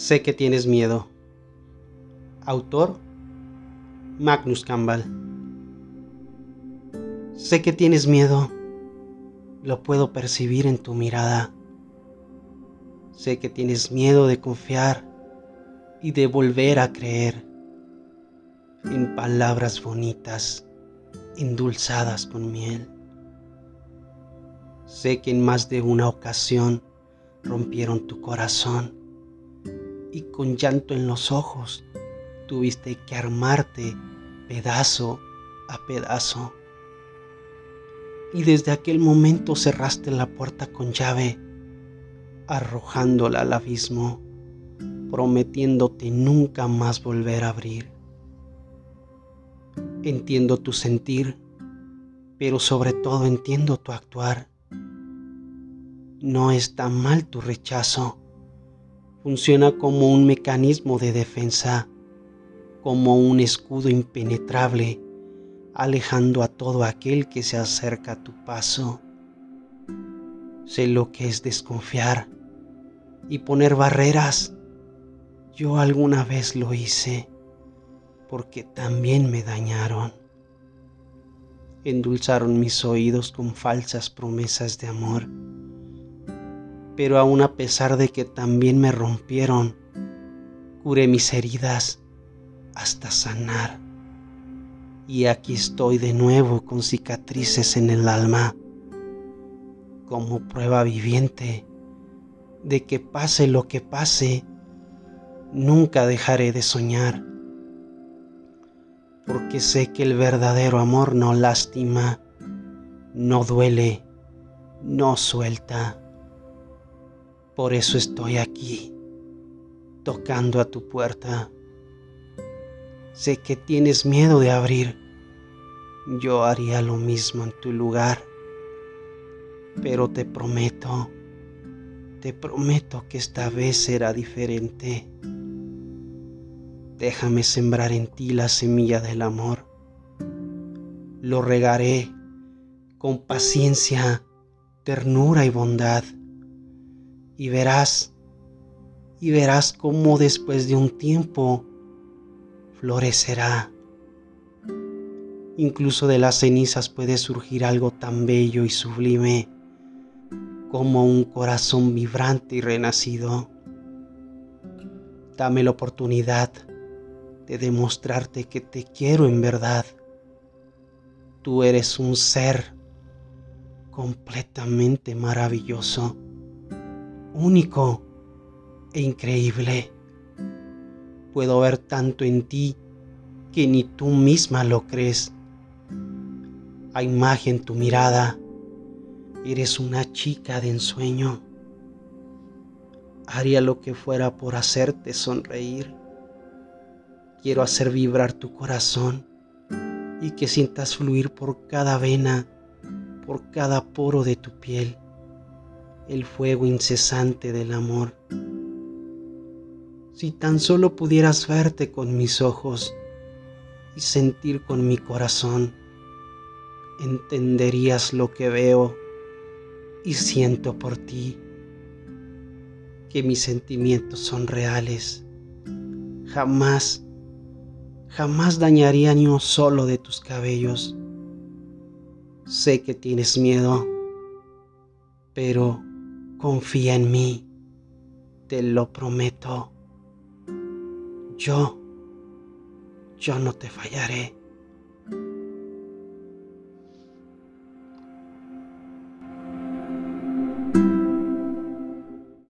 Sé que tienes miedo. Autor Magnus Campbell. Sé que tienes miedo. Lo puedo percibir en tu mirada. Sé que tienes miedo de confiar y de volver a creer en palabras bonitas, endulzadas con miel. Sé que en más de una ocasión rompieron tu corazón y con llanto en los ojos tuviste que armarte pedazo a pedazo. Y desde aquel momento cerraste la puerta con llave, arrojándola al abismo, prometiéndote nunca más volver a abrir. Entiendo tu sentir, pero sobre todo entiendo tu actuar. No está mal tu rechazo funciona como un mecanismo de defensa, como un escudo impenetrable, alejando a todo aquel que se acerca a tu paso. Sé lo que es desconfiar y poner barreras. Yo alguna vez lo hice porque también me dañaron. Endulzaron mis oídos con falsas promesas de amor pero aún a pesar de que también me rompieron, curé mis heridas hasta sanar. Y aquí estoy de nuevo con cicatrices en el alma, como prueba viviente de que pase lo que pase, nunca dejaré de soñar, porque sé que el verdadero amor no lastima, no duele, no suelta. Por eso estoy aquí, tocando a tu puerta. Sé que tienes miedo de abrir. Yo haría lo mismo en tu lugar. Pero te prometo, te prometo que esta vez será diferente. Déjame sembrar en ti la semilla del amor. Lo regaré con paciencia, ternura y bondad y verás, y verás cómo después de un tiempo florecerá. Incluso de las cenizas puede surgir algo tan bello y sublime como un corazón vibrante y renacido. Dame la oportunidad de demostrarte que te quiero en verdad. Tú eres un ser completamente maravilloso único e increíble. Puedo ver tanto en ti que ni tú misma lo crees. Hay magia en tu mirada. Eres una chica de ensueño. Haría lo que fuera por hacerte sonreír. Quiero hacer vibrar tu corazón y que sientas fluir por cada vena, por cada poro de tu piel el fuego incesante del amor. Si tan solo pudieras verte con mis ojos y sentir con mi corazón, entenderías lo que veo y siento por ti, que mis sentimientos son reales. Jamás, jamás dañaría ni uno solo de tus cabellos. Sé que tienes miedo, pero Confía en mí, te lo prometo. Yo, yo no te fallaré.